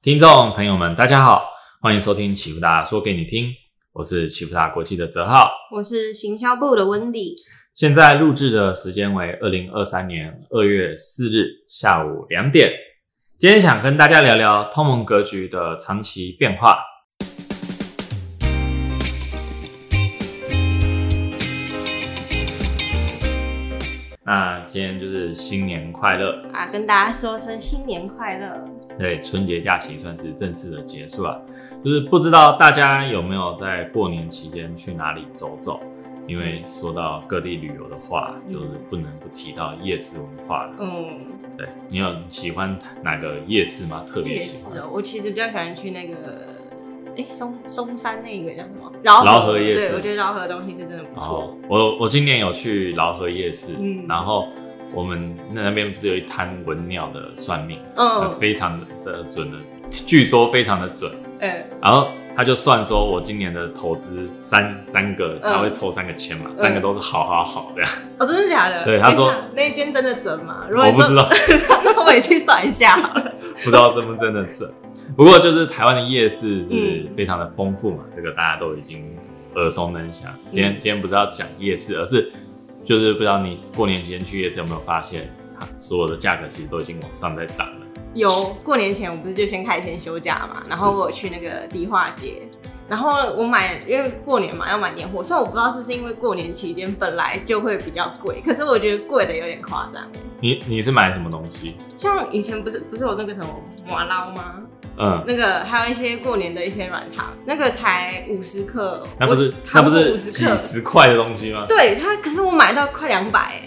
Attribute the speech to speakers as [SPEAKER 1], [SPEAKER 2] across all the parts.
[SPEAKER 1] 听众朋友们，大家好，欢迎收听启福达说给你听，我是启福达国际的泽浩，
[SPEAKER 2] 我是行销部的温迪。
[SPEAKER 1] 现在录制的时间为二零二三年二月四日下午两点。今天想跟大家聊聊通盟格局的长期变化。那今天就是新年快乐
[SPEAKER 2] 啊！跟大家说声新年快乐。
[SPEAKER 1] 对，春节假期算是正式的结束了。就是不知道大家有没有在过年期间去哪里走走？因为说到各地旅游的话，就是不能不提到夜市文化了。嗯，对你有喜欢哪个夜市吗？特别喜欢？
[SPEAKER 2] 夜市哦，我其实比较喜欢去那个。哎，松松山那个叫什么？
[SPEAKER 1] 饶河夜市。
[SPEAKER 2] 对，我觉得饶河的东西是真的不错。
[SPEAKER 1] 我我今年有去饶河夜市，嗯，然后我们那边不是有一摊文鸟的算命，嗯，非常的准的，据说非常的准，哎，然后。他就算说，我今年的投资三三个，他会抽三个签嘛，三个都是好好好这样。
[SPEAKER 2] 哦，真的假的？
[SPEAKER 1] 对，他说
[SPEAKER 2] 那间真的准吗？
[SPEAKER 1] 我不知道，
[SPEAKER 2] 那我也去算一下好了。
[SPEAKER 1] 不知道真不真的准，不过就是台湾的夜市是非常的丰富嘛，这个大家都已经耳熟能详。今天今天不是要讲夜市，而是就是不知道你过年期间去夜市有没有发现，它所有的价格其实都已经往上在涨了。
[SPEAKER 2] 有过年前，我不是就先开一天休假嘛，然后我去那个迪化街，然后我买，因为过年嘛要买年货，虽然我不知道是不是因为过年期间本来就会比较贵，可是我觉得贵的有点夸张。
[SPEAKER 1] 你你是买什么东西？
[SPEAKER 2] 像以前不是不是有那个什么麻捞吗？嗯，那个还有一些过年的一些软糖，那个才五十克，
[SPEAKER 1] 那不是那不是几十块的东西吗？
[SPEAKER 2] 对它，可是我买到快两百。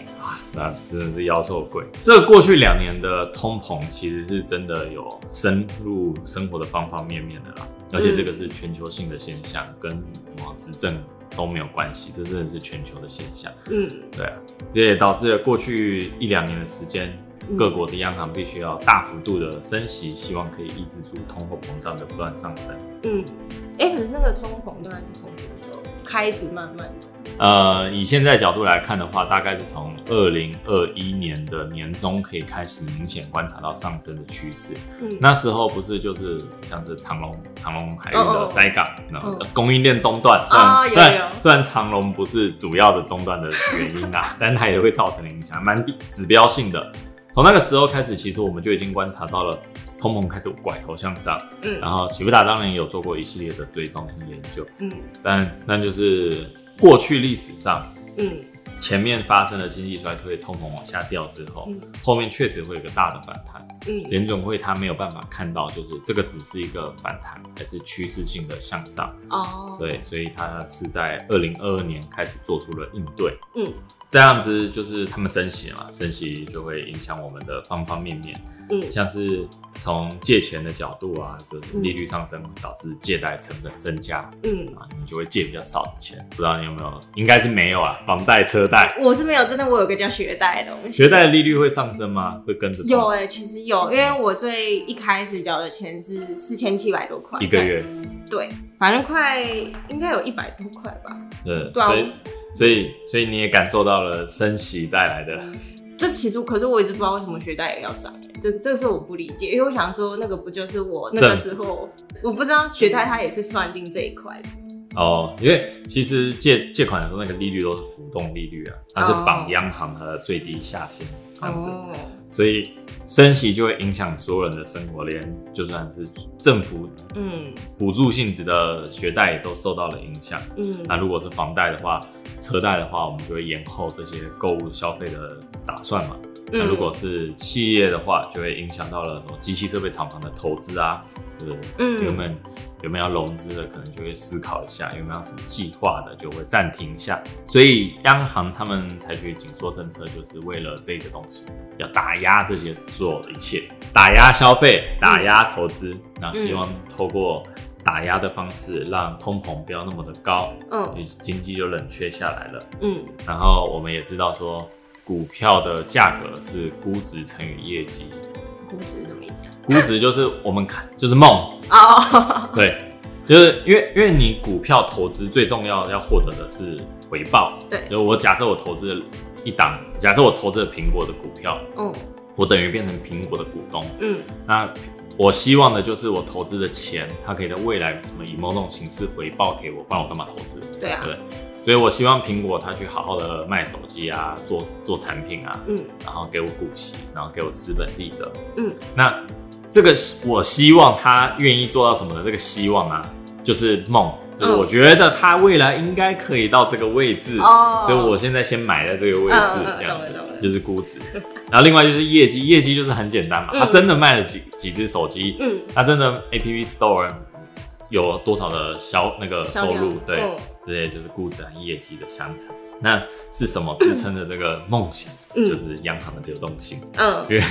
[SPEAKER 1] 那真的是妖兽贵。这过去两年的通膨，其实是真的有深入生活的方方面面的啦。而且这个是全球性的现象，跟什么执政都没有关系，这真的是全球的现象。嗯，对啊，这也导致了过去一两年的时间，各国的央行必须要大幅度的升息，希望可以抑制住通货膨胀的不断上升。
[SPEAKER 2] 嗯，哎，可是那个通膨大概是从开始慢慢？
[SPEAKER 1] 呃，以现在角度来看的话，大概是从二零二一年的年中可以开始明显观察到上升的趋势。嗯，那时候不是就是像是长隆、长隆海运的塞港，然后供应链中断。虽然虽然虽然长隆不是主要的中断的原因啊，但它也会造成影响，蛮指标性的。从那个时候开始，其实我们就已经观察到了。通膨开始拐头向上，嗯，然后启富达当然也有做过一系列的追踪和研究，嗯，但那就是过去历史上，嗯。前面发生了经济衰退，通膨往下掉之后，后面确实会有个大的反弹。嗯，联总会他没有办法看到，就是这个只是一个反弹，还是趋势性的向上。哦，所以所以他是在二零二二年开始做出了应对。嗯，这样子就是他们升息嘛，升息就会影响我们的方方面面。嗯，像是从借钱的角度啊，就是利率上升导致借贷成本增加。嗯，啊，你就会借比较少的钱。不知道你有没有？应该是没有啊，房贷车贷。
[SPEAKER 2] 我是没有，真的，我有个叫学贷的东西。
[SPEAKER 1] 学贷的利率会上升吗？会跟着？
[SPEAKER 2] 有哎，其实有，因为我最一开始交的钱是四千七百多块
[SPEAKER 1] 一个月。
[SPEAKER 2] 对，反正快应该有一百多块吧。
[SPEAKER 1] 对，所以所以所以你也感受到了升息带来的。
[SPEAKER 2] 这其实，可是我一直不知道为什么学贷也要涨，这这个是我不理解，因为我想说那个不就是我那个时候，我不知道学贷它也是算进这一块。
[SPEAKER 1] 哦，因为其实借借款的时候那个利率都是浮动利率啊，它是绑央行的最低下限这样子，所以升息就会影响所有人的生活，连就算是政府嗯补助性质的学贷也都受到了影响。嗯，那如果是房贷的话，车贷的话，我们就会延后这些购物消费的打算嘛。那如果是企业的话，就会影响到了什么机器设备厂房的投资啊，对不对？嗯，有没有有没有要融资的，可能就会思考一下，有没有什么计划的，就会暂停一下。所以央行他们采取紧缩政策，就是为了这个东西，要打压这些所有的一切，打压消费，打压投资，那希望透过打压的方式，让通膨不要那么的高，嗯，经济就冷却下来了，嗯，然后我们也知道说。股票的价格是估值乘以业绩。
[SPEAKER 2] 估值是什么意思？
[SPEAKER 1] 估值就是我们看，就是梦哦。对，就是因为因为你股票投资最重要要获得的是回报。
[SPEAKER 2] 对，
[SPEAKER 1] 就我假设我投资一档，假设我投资了苹果的股票，嗯，我等于变成苹果的股东，嗯，那。我希望的就是我投资的钱，它可以在未来什么以某种形式回报给我，不然我干嘛投资？
[SPEAKER 2] 对啊，
[SPEAKER 1] 对。所以我希望苹果它去好好的卖手机啊，做做产品啊，嗯，然后给我股息，然后给我资本利得，嗯。那这个我希望他愿意做到什么的这个希望啊，就是梦。我觉得他未来应该可以到这个位置，哦。所以我现在先买在这个位置，这样子就是估值。然后另外就是业绩，业绩就是很简单嘛，他真的卖了几几只手机，嗯，他真的 A P P Store 有多少的销那个收入，对，这些就是估值和业绩的相乘。那是什么支撑的这个梦想？就是央行的流动性，嗯，因为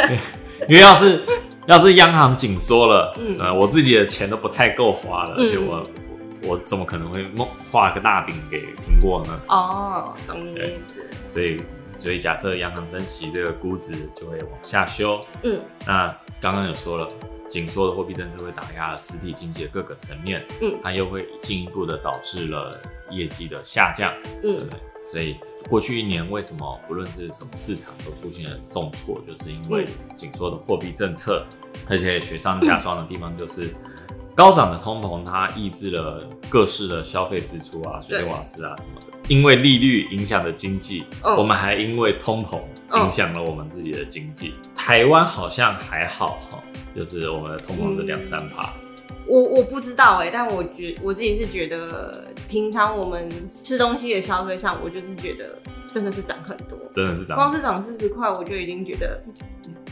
[SPEAKER 1] 因为要是要是央行紧缩了，嗯，呃，我自己的钱都不太够花了，而且我。我怎么可能会梦画个大饼给苹果呢？
[SPEAKER 2] 哦，懂你意思。
[SPEAKER 1] 所以，所以假设央行升息，这个估值就会往下修。嗯，那刚刚有说了，紧缩的货币政策会打压了实体经济的各个层面。嗯，它又会进一步的导致了业绩的下降。嗯，对不对？所以过去一年为什么不论是什么市场都出现了重挫，就是因为紧缩的货币政策，而且雪上加霜的地方就是。高涨的通膨，它抑制了各式的消费支出啊，水电瓦斯啊什么的。因为利率影响的经济，我们还因为通膨影响了我们自己的经济。台湾好像还好哈，就是我们的通膨是两三趴。
[SPEAKER 2] 我我不知道哎，但我觉我自己是觉得，平常我们吃东西的消费上，我就是觉得真的是涨很多，
[SPEAKER 1] 真的是涨，
[SPEAKER 2] 光是涨四十块，我就已经觉得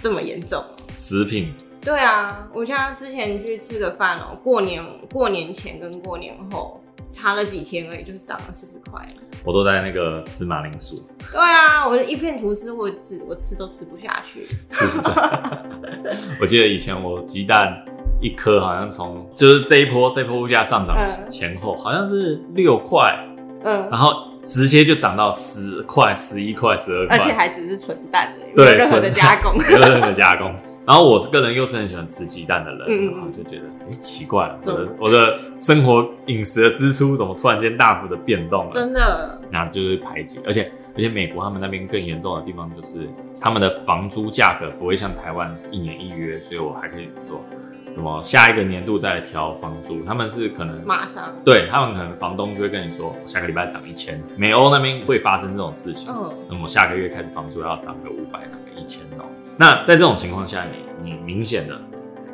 [SPEAKER 2] 这么严重。
[SPEAKER 1] 食品。
[SPEAKER 2] 对啊，我像之前去吃个饭哦，过年过年前跟过年后差了几天而已，就是涨了四十块。
[SPEAKER 1] 我都在那个吃马铃薯。
[SPEAKER 2] 对啊，我的一片吐司我只我吃都吃不下去。
[SPEAKER 1] 吃不下。我记得以前我鸡蛋一颗好像从就是这一波这波物价上涨前后好像是六块，嗯，然后。直接就涨到十块、十一块、十二块，
[SPEAKER 2] 而且还只是纯蛋的，没有任何的加工，
[SPEAKER 1] 没有任何加工。然后我是个人又是很喜欢吃鸡蛋的人，然后就觉得哎奇怪，我的我的生活饮食的支出怎么突然间大幅的变动了？
[SPEAKER 2] 真的，
[SPEAKER 1] 那就是排挤，而且而且美国他们那边更严重的地方就是他们的房租价格不会像台湾是一年一约，所以我还可以说。什么下一个年度再来调房租？他们是可能
[SPEAKER 2] 马上
[SPEAKER 1] 对他们可能房东就会跟你说，下个礼拜涨一千。美欧那边会发生这种事情，嗯，那么下个月开始房租要涨个五百，涨个一千哦。那在这种情况下，你你明显的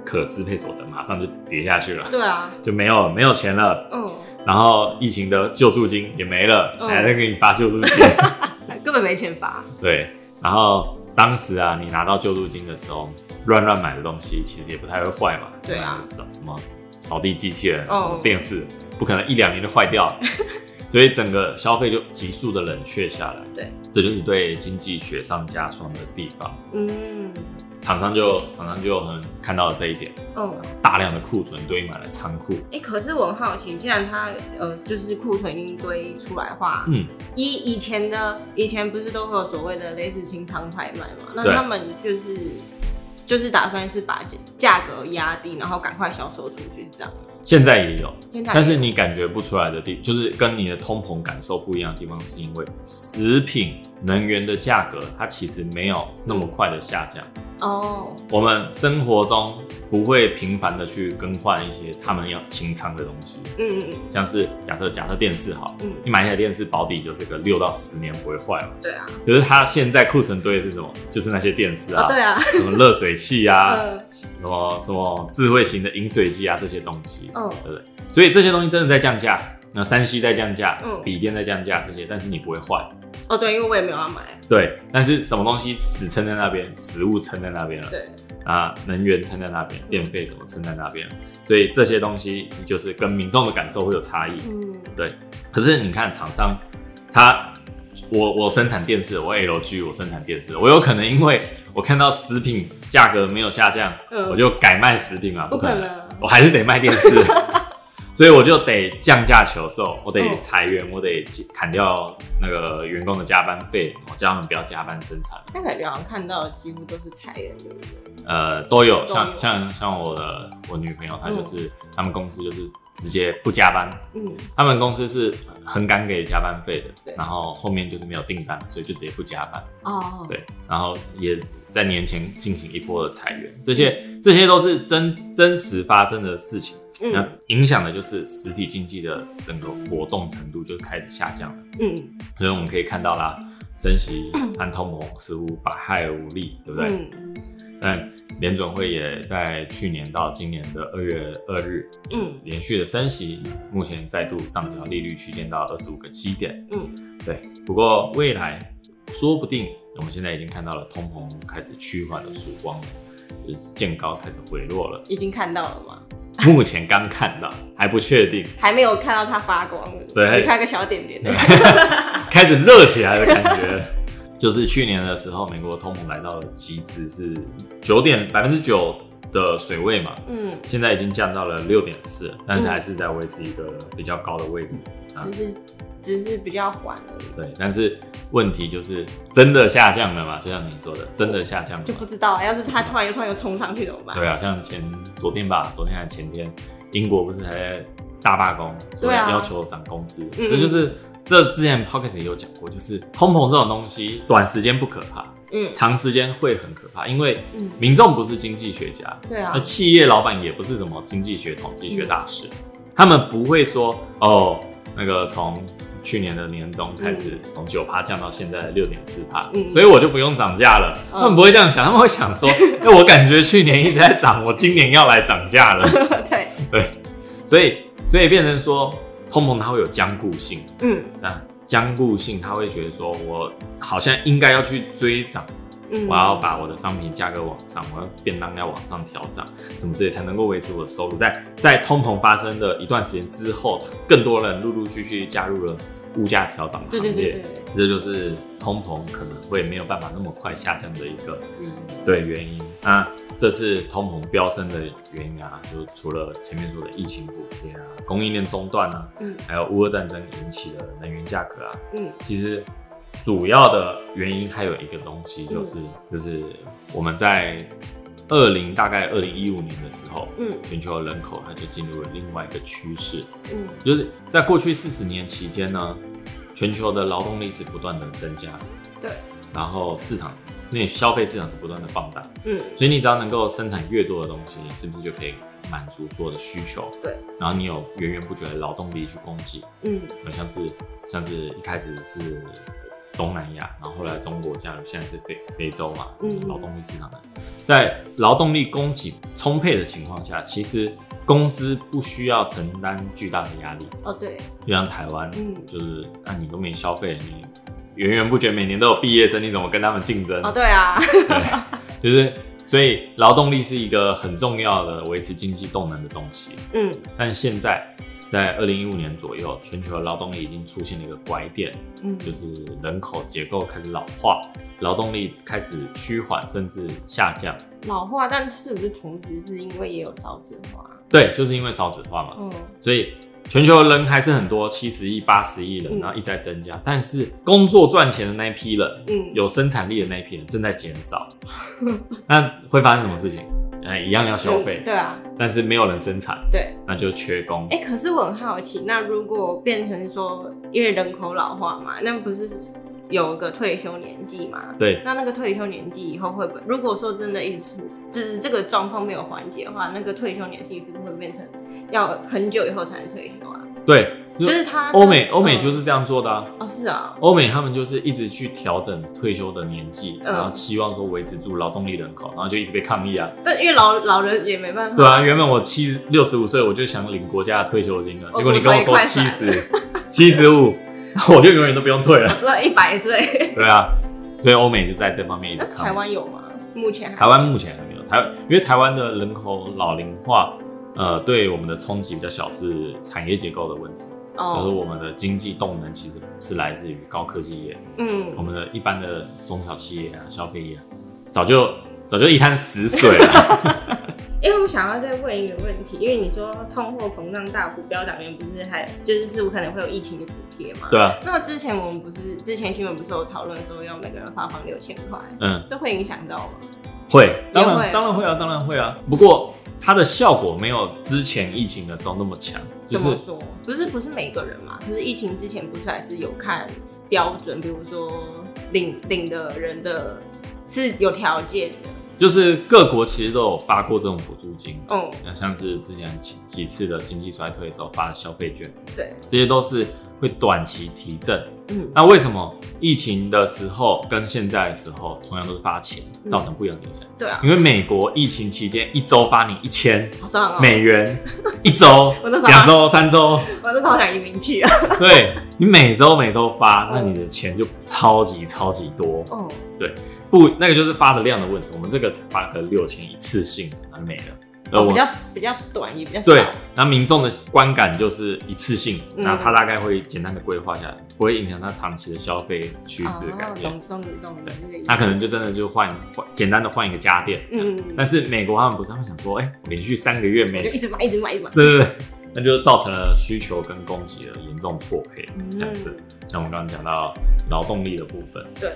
[SPEAKER 1] 可支配所得马上就跌下去了，
[SPEAKER 2] 对啊，
[SPEAKER 1] 就没有没有钱了，嗯，然后疫情的救助金也没了，谁在给你发救助金？
[SPEAKER 2] 根本没钱发。
[SPEAKER 1] 对，然后当时啊，你拿到救助金的时候。乱乱买的东西其实也不太会坏嘛。
[SPEAKER 2] 对啊，
[SPEAKER 1] 什么扫地机器人、电视，不可能一两年就坏掉，所以整个消费就急速的冷却下来。
[SPEAKER 2] 对，
[SPEAKER 1] 这就是对经济雪上加霜的地方。嗯。厂商就厂商就很看到了这一点，嗯，大量的库存堆满了仓库。
[SPEAKER 2] 哎，可是我很好奇，既然它呃就是库存已经堆出来话，嗯，以以前的以前不是都会有所谓的类似清仓拍卖嘛？那他们就是就是打算是把价格压低，然后赶快销售出去这样。
[SPEAKER 1] 现在也有，但是你感觉不出来的地，就是跟你的通膨感受不一样的地方，是因为食品、能源的价格，它其实没有那么快的下降。哦，我们生活中不会频繁的去更换一些他们要清仓的东西。嗯嗯嗯，像是假设假设电视好，嗯，你买一台电视保底就是个六到十年不会坏嘛。
[SPEAKER 2] 对啊。
[SPEAKER 1] 可是它现在库存堆的是什么？就是那些电视啊，
[SPEAKER 2] 对啊，
[SPEAKER 1] 什么热水器啊，什么什么智慧型的饮水机啊这些东西。嗯，对不对？所以这些东西真的在降价，那山西在降价，嗯，笔电在降价这些，但是你不会坏。
[SPEAKER 2] 哦，对，因为我也没有要买。
[SPEAKER 1] 对，但是什么东西死撑在那边，食物撑在那边了。
[SPEAKER 2] 对
[SPEAKER 1] 啊，能源撑在那边，电费什么撑在那边，所以这些东西你就是跟民众的感受会有差异。嗯，对。可是你看厂商，他我我生产电视，我 LG 我生产电视，我有可能因为我看到食品价格没有下降，我就改卖食品吗？
[SPEAKER 2] 不可能，
[SPEAKER 1] 我还是得卖电视。所以我就得降价求售，我得裁员，我得砍掉那个员工的加班费，我叫他们不要加班生产。
[SPEAKER 2] 但感觉好像看到的几乎都是裁员，对不对？
[SPEAKER 1] 呃，都有，像像像我的我女朋友，她就是他们公司就是直接不加班，嗯，他们公司是很敢给加班费的，对然后后面就是没有订单，所以就直接不加班。哦，对，然后也。在年前进行一波的裁员，这些这些都是真真实发生的事情。那影响的就是实体经济的整个活动程度就开始下降了。嗯，所以我们可以看到啦，升息和通膨似乎百害而无利，对不对？嗯。但联准会也在去年到今年的二月二日，嗯，连续的升息，目前再度上调利率区间到二十五个基点。嗯，对。不过未来说不定，我们现在已经看到了通膨开始趋缓的曙光，就是见高开始回落了。
[SPEAKER 2] 已经看到了吗？
[SPEAKER 1] 目前刚看到，还不确定，
[SPEAKER 2] 还没有看到它发光，
[SPEAKER 1] 对，
[SPEAKER 2] 只看个小点点，
[SPEAKER 1] 开始热起来的感觉。就是去年的时候，美国通膨来到了极致，是九点百分之九的水位嘛，嗯，现在已经降到了六点四，但是还是在维持一个比较高的位置，
[SPEAKER 2] 只是只是比较缓了。
[SPEAKER 1] 对，但是问题就是真的下降了嘛？就像你说的，真的下降了
[SPEAKER 2] 就不知道啊。要是它突然又突然又冲上去怎么办？
[SPEAKER 1] 对啊，像前昨天吧，昨天还前天，英国不是还在大罢工，
[SPEAKER 2] 所以，
[SPEAKER 1] 要求涨工资，这就是这之前 Pocket 也有讲过，就是通膨这种东西，短时间不可怕。嗯，长时间会很可怕，因为民众不是经济学家，
[SPEAKER 2] 对啊，
[SPEAKER 1] 那企业老板也不是什么经济学、统计学大师，他们不会说哦，那个从去年的年终开始，从九趴降到现在的六点四趴，所以我就不用涨价了。他们不会这样想，他们会想说，哎，我感觉去年一直在涨，我今年要来涨价了。
[SPEAKER 2] 对。
[SPEAKER 1] 对，所以所以变成说，通膨它会有僵固性，嗯，那。僵固性，他会觉得说，我好像应该要去追涨，我要把我的商品价格往上，我要便当要往上调涨，怎么之类才能够维持我的收入？在在通膨发生的一段时间之后，更多人陆陆续续加入了物价调涨的行列，这就是通膨可能会没有办法那么快下降的一个对原因那。这是通膨飙升的原因啊，就除了前面说的疫情补贴啊、供应链中断啊，嗯，还有乌俄战争引起的能源价格啊，嗯，其实主要的原因还有一个东西，就是就是我们在二零大概二零一五年的时候，嗯，全球的人口它就进入了另外一个趋势，嗯，就是在过去四十年期间呢，全球的劳动力是不断的增加，
[SPEAKER 2] 对，
[SPEAKER 1] 然后市场。那消费市场是不断的放大，嗯，所以你只要能够生产越多的东西，是不是就可以满足所有的需求？
[SPEAKER 2] 对，
[SPEAKER 1] 然后你有源源不绝的劳动力去供给，嗯，像是像是一开始是东南亚，然后后来中国加入，现在是非非洲嘛，嗯，劳动力市场的，在劳动力供给充沛的情况下，其实工资不需要承担巨大的压力。
[SPEAKER 2] 哦，对，
[SPEAKER 1] 就像台湾，嗯，就是那你都没消费，你。源源不绝，每年都有毕业生，你怎么跟他们竞争？
[SPEAKER 2] 哦，对啊，
[SPEAKER 1] 对，就是所以劳动力是一个很重要的维持经济动能的东西。嗯，但现在在二零一五年左右，全球的劳动力已经出现了一个拐点，嗯，就是人口结构开始老化，劳动力开始趋缓甚至下降。
[SPEAKER 2] 老化，但是不是同时是因为也有少子化？
[SPEAKER 1] 对，就是因为少子化嘛。嗯，所以。全球人还是很多，七十亿、八十亿人，然后一直在增加。但是工作赚钱的那一批人，嗯，有生产力的那一批人正在减少。那会发生什么事情？哎，一样要消费，
[SPEAKER 2] 对啊，
[SPEAKER 1] 但是没有人生产，
[SPEAKER 2] 对，
[SPEAKER 1] 那就缺工。
[SPEAKER 2] 哎，可是我很好奇，那如果变成说，因为人口老化嘛，那不是有个退休年纪嘛？
[SPEAKER 1] 对，
[SPEAKER 2] 那那个退休年纪以后会不会？如果说真的一直就是这个状况没有缓解的话，那个退休年纪是不是会变成？要很久以后才能退休啊？
[SPEAKER 1] 对，
[SPEAKER 2] 就是他
[SPEAKER 1] 欧美欧美就是这样做的啊。
[SPEAKER 2] 哦，是啊，
[SPEAKER 1] 欧美他们就是一直去调整退休的年纪，然后期望说维持住劳动力人口，然后就一直被抗议啊。
[SPEAKER 2] 但，因为老老人也没办法。
[SPEAKER 1] 对啊，原本我七六十五岁我就想领国家的退休金了，结果你跟我说七十 七十五，我就永远都不用退了。
[SPEAKER 2] 只要一百岁。
[SPEAKER 1] 对啊，所以欧美就在这方面一直抗。
[SPEAKER 2] 台湾有吗？目前
[SPEAKER 1] 台湾目前还没有。台因为台湾的人口老龄化。呃，对我们的冲击比较小，是产业结构的问题。哦，就是我们的经济动能其实是来自于高科技业。嗯，我们的一般的中小企业啊，消费业，早就早就一滩死水了。
[SPEAKER 2] 因为我想要再问一个问题，因为你说通货膨胀大幅飙涨，原不是还就是是可能会有疫情的补贴嘛？
[SPEAKER 1] 对啊。
[SPEAKER 2] 那么之前我们不是之前新闻不是有讨论说要每个人发放六千块？嗯，这会影响到吗？
[SPEAKER 1] 会，当然当然会啊，当然会啊。不过。它的效果没有之前疫情的时候那么强。
[SPEAKER 2] 怎么说？不是不是每个人嘛？可是疫情之前不是还是有看标准，比如说领领的人的是有条件的。
[SPEAKER 1] 就是各国其实都有发过这种补助金，
[SPEAKER 2] 哦，
[SPEAKER 1] 那像是之前几几次的经济衰退的时候发的消费券，
[SPEAKER 2] 对，
[SPEAKER 1] 这些都是会短期提振。
[SPEAKER 2] 嗯，
[SPEAKER 1] 那为什么疫情的时候跟现在的时候同样都是发钱，造成不一样的影响？
[SPEAKER 2] 对啊，
[SPEAKER 1] 因为美国疫情期间一周发你一千美元，一周 两周、三周，
[SPEAKER 2] 我那时候好想移民去啊。
[SPEAKER 1] 对你每周每周发，那你的钱就超级超级多。
[SPEAKER 2] 哦，
[SPEAKER 1] 不，那个就是发的量的问题。我们这个才发个六千一次性，那没了。而我
[SPEAKER 2] 哦比较比较短，也比较少。
[SPEAKER 1] 对，那民众的观感就是一次性，
[SPEAKER 2] 嗯
[SPEAKER 1] 那他大概会简单的规划下来，不会影响他长期的消费趋势的改变。
[SPEAKER 2] 哦懂懂你懂你这个意思。
[SPEAKER 1] 他可能就真的就换换简单的换一个家电，嗯，
[SPEAKER 2] 嗯，
[SPEAKER 1] 但是美国他们不是，他们想说，哎、我连续三个月没
[SPEAKER 2] 我就一直买，一直买，一直买。
[SPEAKER 1] 对对对，那就造成了需求跟供给的严重错配，
[SPEAKER 2] 嗯
[SPEAKER 1] 这样子。像我们刚刚讲到劳动力的部分，
[SPEAKER 2] 对，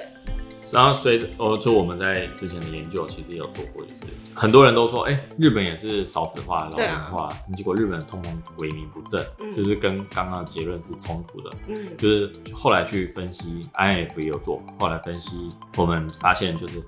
[SPEAKER 1] 然后随着哦，就我们在之前的研究其实也有做过，就是很多人都说，哎、日本也是少子化、老龄化，结果日本通膨萎靡不振，
[SPEAKER 2] 嗯
[SPEAKER 1] 是不是跟刚刚的结论是冲突的？
[SPEAKER 2] 嗯
[SPEAKER 1] 就是后来去分析，IF 也有做，后来分析，我们发现就是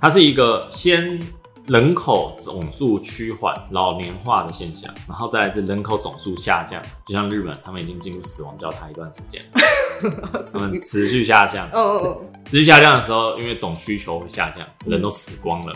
[SPEAKER 1] 它是一个先人口总数趋缓、老年化的现象，然后再来是人口总数下降，就像日本，他们已经进入死亡交叉一段时间了，他们持续下降，
[SPEAKER 2] 哦哦，
[SPEAKER 1] 持续下降的时候，因为总需求会下降，人都死光了，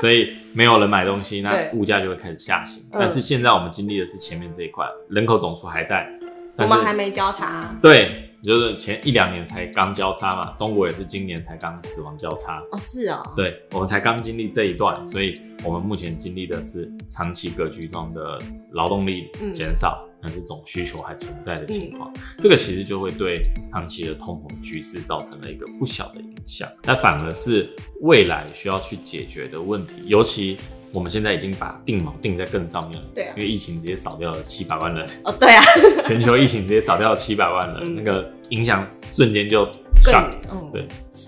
[SPEAKER 1] 所以没有人买东西，那物价就会开始下行。
[SPEAKER 2] 嗯
[SPEAKER 1] 但是现在我们经历的是前面这一块，人口总数还在，
[SPEAKER 2] 我们还没交叉。
[SPEAKER 1] 对，就是前一两年才刚交叉嘛，中国也是今年才刚死亡交叉。
[SPEAKER 2] 哦，是哦。
[SPEAKER 1] 对，我们才刚经历这一段，所以我们目前经历的是长期格局中的劳动力减少，但是总需求还存在的情况。这个其实就会对长期的通膨局势造成了一个不小的影响。那反而是未来需要去解决的问题，尤其我们现在已经把定锚定在更上面了。
[SPEAKER 2] 对啊
[SPEAKER 1] 因为疫情直接扫掉了七百万人，
[SPEAKER 2] 哦，对啊，
[SPEAKER 1] 全球疫情直接扫掉了七百万人，
[SPEAKER 2] 嗯
[SPEAKER 1] 那个影响瞬间就
[SPEAKER 2] 更
[SPEAKER 1] shock，
[SPEAKER 2] 嗯
[SPEAKER 1] 对，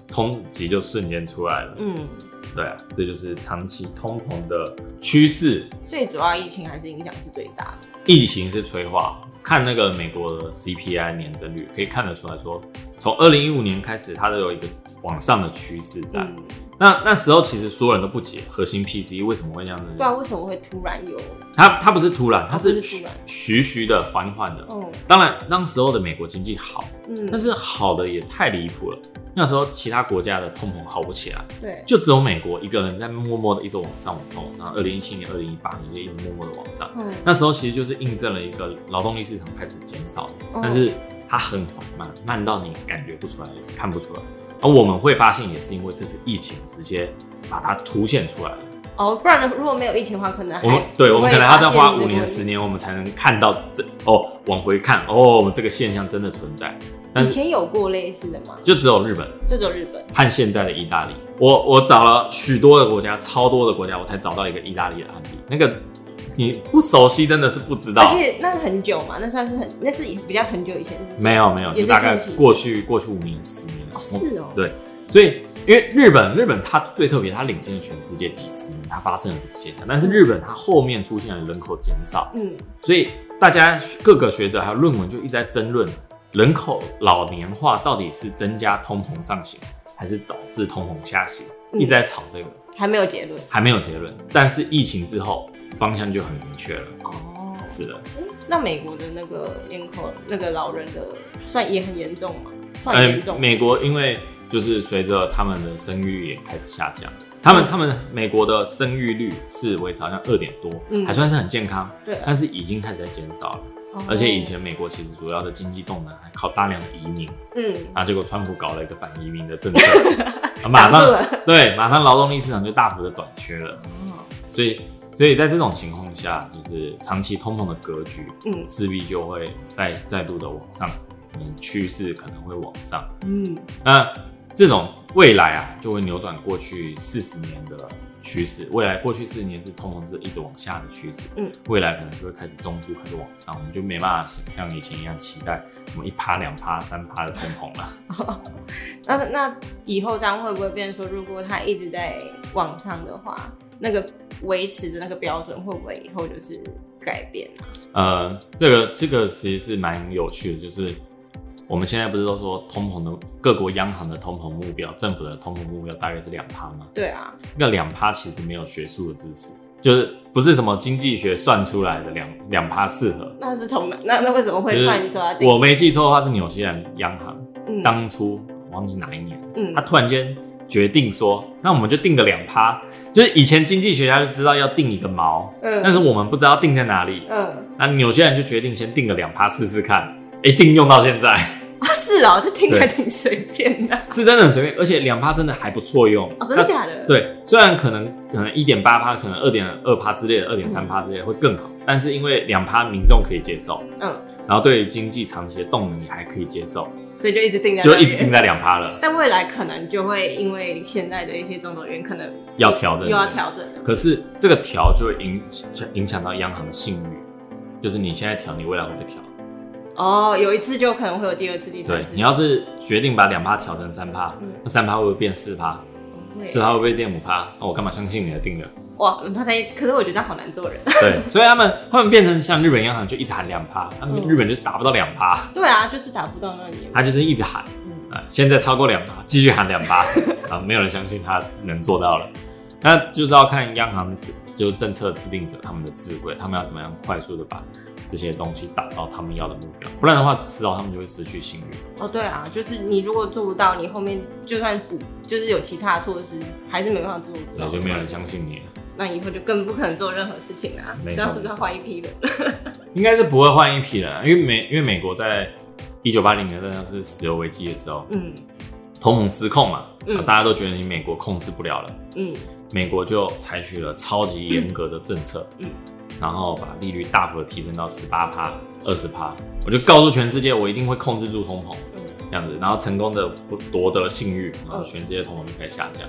[SPEAKER 1] 冲击就瞬间出来了。
[SPEAKER 2] 嗯，
[SPEAKER 1] 对啊，这就是长期通膨的趋势。
[SPEAKER 2] 最主要疫情还是影响是最大的。
[SPEAKER 1] 疫情是催化，看那个美国的 CPI 年增率可以看得出来说，从二零一五年开始，它都有一个往上的趋势在。
[SPEAKER 2] 嗯，
[SPEAKER 1] 那那时候其实所有人都不解，核心 PCE 为什么会这样子？
[SPEAKER 2] 对啊，为什么会突然有？
[SPEAKER 1] 它它不是突然，它是徐徐的、缓缓的。
[SPEAKER 2] 哦，
[SPEAKER 1] 当然，那时候的美国经济好，
[SPEAKER 2] 嗯，
[SPEAKER 1] 但是好的也太离谱了。那时候其他国家的通膨好不起来，
[SPEAKER 2] 对，
[SPEAKER 1] 就只有美国一个人在默默的一直往上、往上、往上。二零一七年、二零一八年就一直默默的往上。
[SPEAKER 2] 嗯，
[SPEAKER 1] 那时候其实就是印证了一个劳动力市场开始减少，
[SPEAKER 2] 哦
[SPEAKER 1] 但是它很缓慢，慢到你感觉不出来、看不出来。而我们会发现，也是因为这次疫情直接把它凸显出来了。
[SPEAKER 2] 哦，不然呢，如果没有疫情的话，可能
[SPEAKER 1] 我们
[SPEAKER 2] 还不会
[SPEAKER 1] 对我们可能还要再花五年、十年，我们才能看到这哦，往回看哦，这个现象真的存在。但
[SPEAKER 2] 以前有过类似的吗？
[SPEAKER 1] 就只有日本
[SPEAKER 2] 就只有日本。
[SPEAKER 1] 和现在的意大利，我我找了许多的国家，超多的国家，我才找到一个意大利的案例。那个你不熟悉，真的是不知道。
[SPEAKER 2] 而且那是很久嘛，那算是很，那是比较很久以前的事情。
[SPEAKER 1] 没有没有，
[SPEAKER 2] 也
[SPEAKER 1] 就是大概过去过去五年十年了。
[SPEAKER 2] 哦，是哦，
[SPEAKER 1] 对，所以因为日本日本它最特别，它领先了全世界几十年，它发生了这个现象。但是日本它后面出现了人口减少，
[SPEAKER 2] 嗯，
[SPEAKER 1] 所以大家各个学者还有论文就一直在争论，人口老年化到底是增加通膨上行，还是导致通膨下行，
[SPEAKER 2] 嗯
[SPEAKER 1] 一直在吵这个，
[SPEAKER 2] 还没有结论。
[SPEAKER 1] 还没有结论。但是疫情之后方向就很明确了。
[SPEAKER 2] 哦，
[SPEAKER 1] 是的，
[SPEAKER 2] 那美国的那个人口那个老人的算也很严重吗？算严重。
[SPEAKER 1] 呃美国因为就是随着他们的生育率也开始下降，他们他们美国的生育率是维持好像二点多，
[SPEAKER 2] 嗯
[SPEAKER 1] 还算是很健康，
[SPEAKER 2] 对，
[SPEAKER 1] 但是已经开始在减少了。
[SPEAKER 2] 哦
[SPEAKER 1] 而且以前美国其实主要的经济动能还靠大量的移民，
[SPEAKER 2] 嗯，
[SPEAKER 1] 啊，结果川普搞了一个反移民的政策，啊 马上对，马上劳动力市场就大幅的短缺了。
[SPEAKER 2] 嗯
[SPEAKER 1] 所以，所以在这种情况下，就是长期通膨的格局，
[SPEAKER 2] 嗯
[SPEAKER 1] 势必就会再再度的往上，嗯，趋势可能会往上。
[SPEAKER 2] 嗯
[SPEAKER 1] 那这种未来啊，就会扭转过去四十年的趋势。未来过去四十年是通膨是一直往下的趋势，
[SPEAKER 2] 嗯，
[SPEAKER 1] 未来可能就会开始中柱开始往上，我们就没办法像以前一样期待什么一趴、两趴、三趴的通膨了。
[SPEAKER 2] 那那以后这样会不会变成说，如果它一直在往上的话，那个维持的那个标准会不会以后就是改变？
[SPEAKER 1] 呃，这个这个其实是蛮有趣的，就是我们现在不是都说通膨的各国央行的通膨目标，政府的通膨目标大概是两趴吗？
[SPEAKER 2] 对啊，
[SPEAKER 1] 这个两趴其实没有学术的支持，就是不是什么经济学算出来的两两趴适合。
[SPEAKER 2] 那是从哪？那那为什么会
[SPEAKER 1] 就是
[SPEAKER 2] 突然就说要定？
[SPEAKER 1] 我没记错的话是纽西兰央行
[SPEAKER 2] 嗯
[SPEAKER 1] 当初忘记哪一年，
[SPEAKER 2] 嗯
[SPEAKER 1] 他突然间决定说，那我们就定个两趴，就是以前经济学家就知道要定一个毛，
[SPEAKER 2] 嗯。
[SPEAKER 1] 但是我们不知道定在哪里，
[SPEAKER 2] 嗯。
[SPEAKER 1] 那有些人就决定先定个两趴试试看，哎、定用到现在。
[SPEAKER 2] 啊是啊，这听起来
[SPEAKER 1] 对
[SPEAKER 2] 挺随便的
[SPEAKER 1] 是真的很随便，而且两趴真的还不错用，
[SPEAKER 2] 哦，真的假的？，
[SPEAKER 1] 对，虽然可能可能一点八趴，可能二点二趴之类的，二点三趴之类的会更好，但是因为两趴民众可以接受，
[SPEAKER 2] 嗯，
[SPEAKER 1] 然后对于经济长期的动能也还可以接受，
[SPEAKER 2] 所以就一直定在
[SPEAKER 1] 就一直定在两趴了，
[SPEAKER 2] 但未来可能就会因为现在的一些种种原因，可能
[SPEAKER 1] 要调整
[SPEAKER 2] 又要调整了。
[SPEAKER 1] 可是这个调就会影影响到央行的信誉，就是你现在调，你未来会不会调？
[SPEAKER 2] 哦，有一次就可能会有第二次、第三次。
[SPEAKER 1] 对你要是决定把两趴调成三趴
[SPEAKER 2] 嗯，
[SPEAKER 1] 那三趴会不会变四趴？
[SPEAKER 2] 会
[SPEAKER 1] 四趴会不会变五趴？那我干嘛相信你的定的？
[SPEAKER 2] 哇，他在，可是我觉得这样好难做人。
[SPEAKER 1] 对，所以他们他们变成像日本央行就一直喊两趴，他们
[SPEAKER 2] 嗯
[SPEAKER 1] 日本就达不到两趴，
[SPEAKER 2] 对啊，就是达不到那里。
[SPEAKER 1] 他就是一直喊
[SPEAKER 2] 嗯
[SPEAKER 1] 啊，现在超过两趴，继续喊两趴 啊，没有人相信他能做到了。那就是要看央行制，就是政策制定者他们的智慧，他们要怎么样快速的把这些东西达到他们要的目标，不然的话，迟早他们就会失去信誉。
[SPEAKER 2] 哦，对啊，就是你如果做不到，你后面就算补，就是有其他的措施，还是没办法做
[SPEAKER 1] 那。就没有人相信你了。
[SPEAKER 2] 那以后就更不可能做任何事情啊！
[SPEAKER 1] 没错
[SPEAKER 2] 这样是不是要换一批人？
[SPEAKER 1] 应该是不会换一批人啊，因为美因为美国在一九八零年代那是石油危机的时候，
[SPEAKER 2] 嗯
[SPEAKER 1] 通膨失控嘛，
[SPEAKER 2] 嗯。
[SPEAKER 1] 啊大家都觉得你美国控制不了了，
[SPEAKER 2] 嗯。
[SPEAKER 1] 美国就采取了超级严格的政策，
[SPEAKER 2] 嗯。
[SPEAKER 1] 然后把利率大幅的提升到十八趴、二十趴，我就告诉全世界，我一定会控制住通膨，
[SPEAKER 2] 嗯，
[SPEAKER 1] 这样子，然后成功的夺得信誉，然后全世界通膨就开始下降，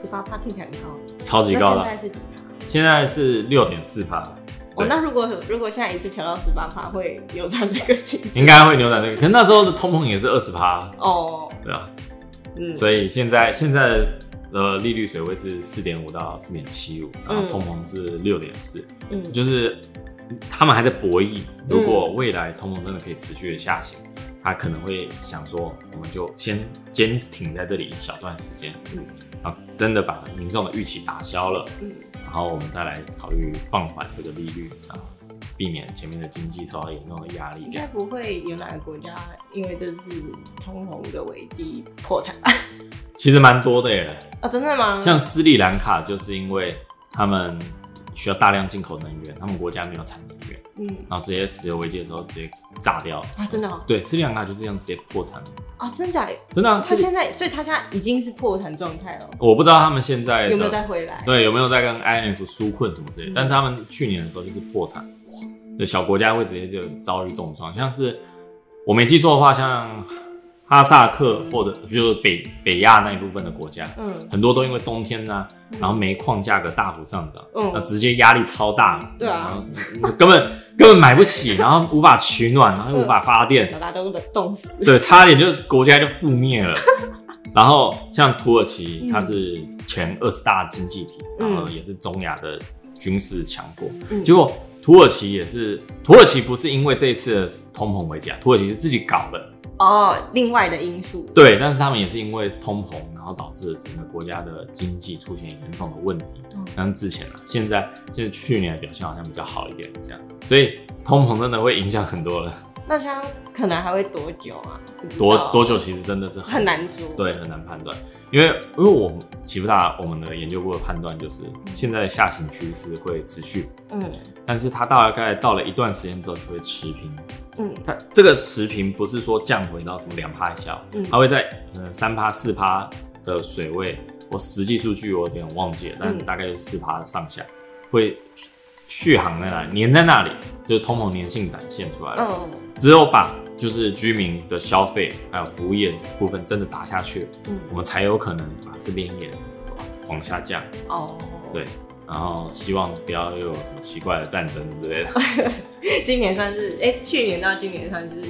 [SPEAKER 2] 十八趴听起来很高，
[SPEAKER 1] 超级高的，
[SPEAKER 2] 那现在是几趴？
[SPEAKER 1] 现在是六点四趴，
[SPEAKER 2] 哦，那如果如果现在一次调到十八趴，会扭转这个趋势？
[SPEAKER 1] 应该会扭转这个，可是那时候的通膨也是二十趴，
[SPEAKER 2] 哦，
[SPEAKER 1] 对啊，
[SPEAKER 2] 嗯，
[SPEAKER 1] 所以现在现在的利率水位是四点五到四点七五，然后通膨是六点四，
[SPEAKER 2] 嗯。
[SPEAKER 1] 就是他们还在博弈。如果未来通膨真的可以持续的下行，他可能会想说，我们就先坚挺在这里一小段时间，
[SPEAKER 2] 嗯。
[SPEAKER 1] 然后真的把民众的预期打消了，
[SPEAKER 2] 嗯。
[SPEAKER 1] 然后我们再来考虑放缓这个利率啊，避免前面的经济受到严重的压力。
[SPEAKER 2] 应该不会有哪个国家因为这次通膨的危机破产吧？
[SPEAKER 1] 其实蛮多的耶。
[SPEAKER 2] 啊，真的吗？
[SPEAKER 1] 像斯里兰卡就是因为他们需要大量进口能源，他们国家没有产能源，
[SPEAKER 2] 嗯
[SPEAKER 1] 然后直接石油危机的时候直接炸掉。
[SPEAKER 2] 啊，真的哦，
[SPEAKER 1] 对，斯里兰卡就这样直接破产，
[SPEAKER 2] 啊，真假的？
[SPEAKER 1] 真的啊、
[SPEAKER 2] 他现在，所以他现在已经是破产状态了，
[SPEAKER 1] 我不知道他们现在
[SPEAKER 2] 有没有再回来？
[SPEAKER 1] 对有没有在跟 IMF 纾困什么之类的，
[SPEAKER 2] 嗯
[SPEAKER 1] 但是他们去年的时候就是破产，对小国家会直接就遭遇重创，像是我没记错的话，像哈萨克或者就是北北亚那一部分的国家，
[SPEAKER 2] 嗯
[SPEAKER 1] 很多都因为冬天呢、然后煤矿价格大幅上涨，
[SPEAKER 2] 嗯
[SPEAKER 1] 那直接压力超大，
[SPEAKER 2] 对啊
[SPEAKER 1] 根本根本买不起，然后无法取暖，然后又无法发电，
[SPEAKER 2] 大家都冷冻死。
[SPEAKER 1] 对，差点就国家就覆灭了。然后像土耳其，
[SPEAKER 2] 嗯
[SPEAKER 1] 它是前二十大经济体，
[SPEAKER 2] 嗯
[SPEAKER 1] 然后也是中亚的军事强国。
[SPEAKER 2] 嗯
[SPEAKER 1] 结果土耳其也是，土耳其不是因为这一次的通膨危机啊，土耳其是自己搞的，
[SPEAKER 2] 哦，另外的因素，
[SPEAKER 1] 对，但是他们也是因为通膨，然后导致了整个国家的经济出现严重的问题。
[SPEAKER 2] 嗯
[SPEAKER 1] 但是之前啊，现在就是去年的表现好像比较好一点，这样，所以通膨真的会影响很多人。
[SPEAKER 2] 那现在可能还会多久啊？
[SPEAKER 1] 多多久其实真的是
[SPEAKER 2] 很难说。
[SPEAKER 1] 对，很难判断，因为因为我们启福大我们的研究部的判断就是，现在的下行趋势会持续，
[SPEAKER 2] 嗯。
[SPEAKER 1] 但是它大概到了一段时间之后就会持平。
[SPEAKER 2] 嗯。
[SPEAKER 1] 它这个持平不是说降回到什么两趴以下，
[SPEAKER 2] 嗯。
[SPEAKER 1] 它会在嗯三趴四趴的水位，我实际数据我有点忘记了，但
[SPEAKER 2] 嗯。
[SPEAKER 1] 大概是四趴上下，会续航在哪里，粘在那里，就是通膨粘性展现出来了。
[SPEAKER 2] 嗯
[SPEAKER 1] 只有把就是居民的消费还有服务业部分真的打下去，
[SPEAKER 2] 嗯
[SPEAKER 1] 我们才有可能把这边也往下降。
[SPEAKER 2] 哦，
[SPEAKER 1] 对，然后希望不要又有什么奇怪的战争之类的。
[SPEAKER 2] 今年算是哎、去年到今年算是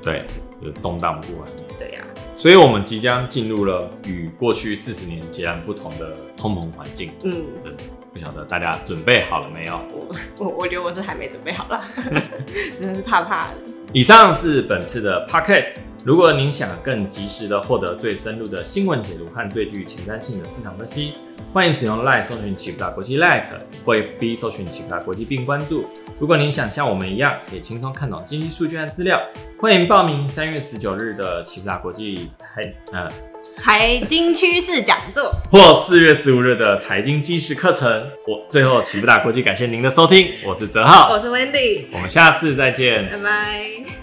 [SPEAKER 1] 对，就是动荡不安。
[SPEAKER 2] 对呀、
[SPEAKER 1] 所以我们即将进入了与过去四十年截然不同的通膨环境。
[SPEAKER 2] 嗯，
[SPEAKER 1] 不晓得大家准备好了没有？
[SPEAKER 2] 我我 我觉得我是还没准备好啦，真的是怕怕的。
[SPEAKER 1] 以上是本次的 podcast，如果您想更及时的获得最深入的新闻解读和最具前瞻性的市场分析，欢迎使用 Line 搜寻奇普达国际 Like 或 FB 搜寻奇普达国际并关注。如果您想像我们一样，可以轻松看懂经济数据和资料，欢迎报名三月十九日的奇普达国际财呃
[SPEAKER 2] 财经趋势讲座，
[SPEAKER 1] 或四月十五日的财经基石课程。我最后奇普达国际感谢您的收听，我是泽浩，
[SPEAKER 2] 我是 Wendy，
[SPEAKER 1] 我们下次再见，
[SPEAKER 2] 拜拜。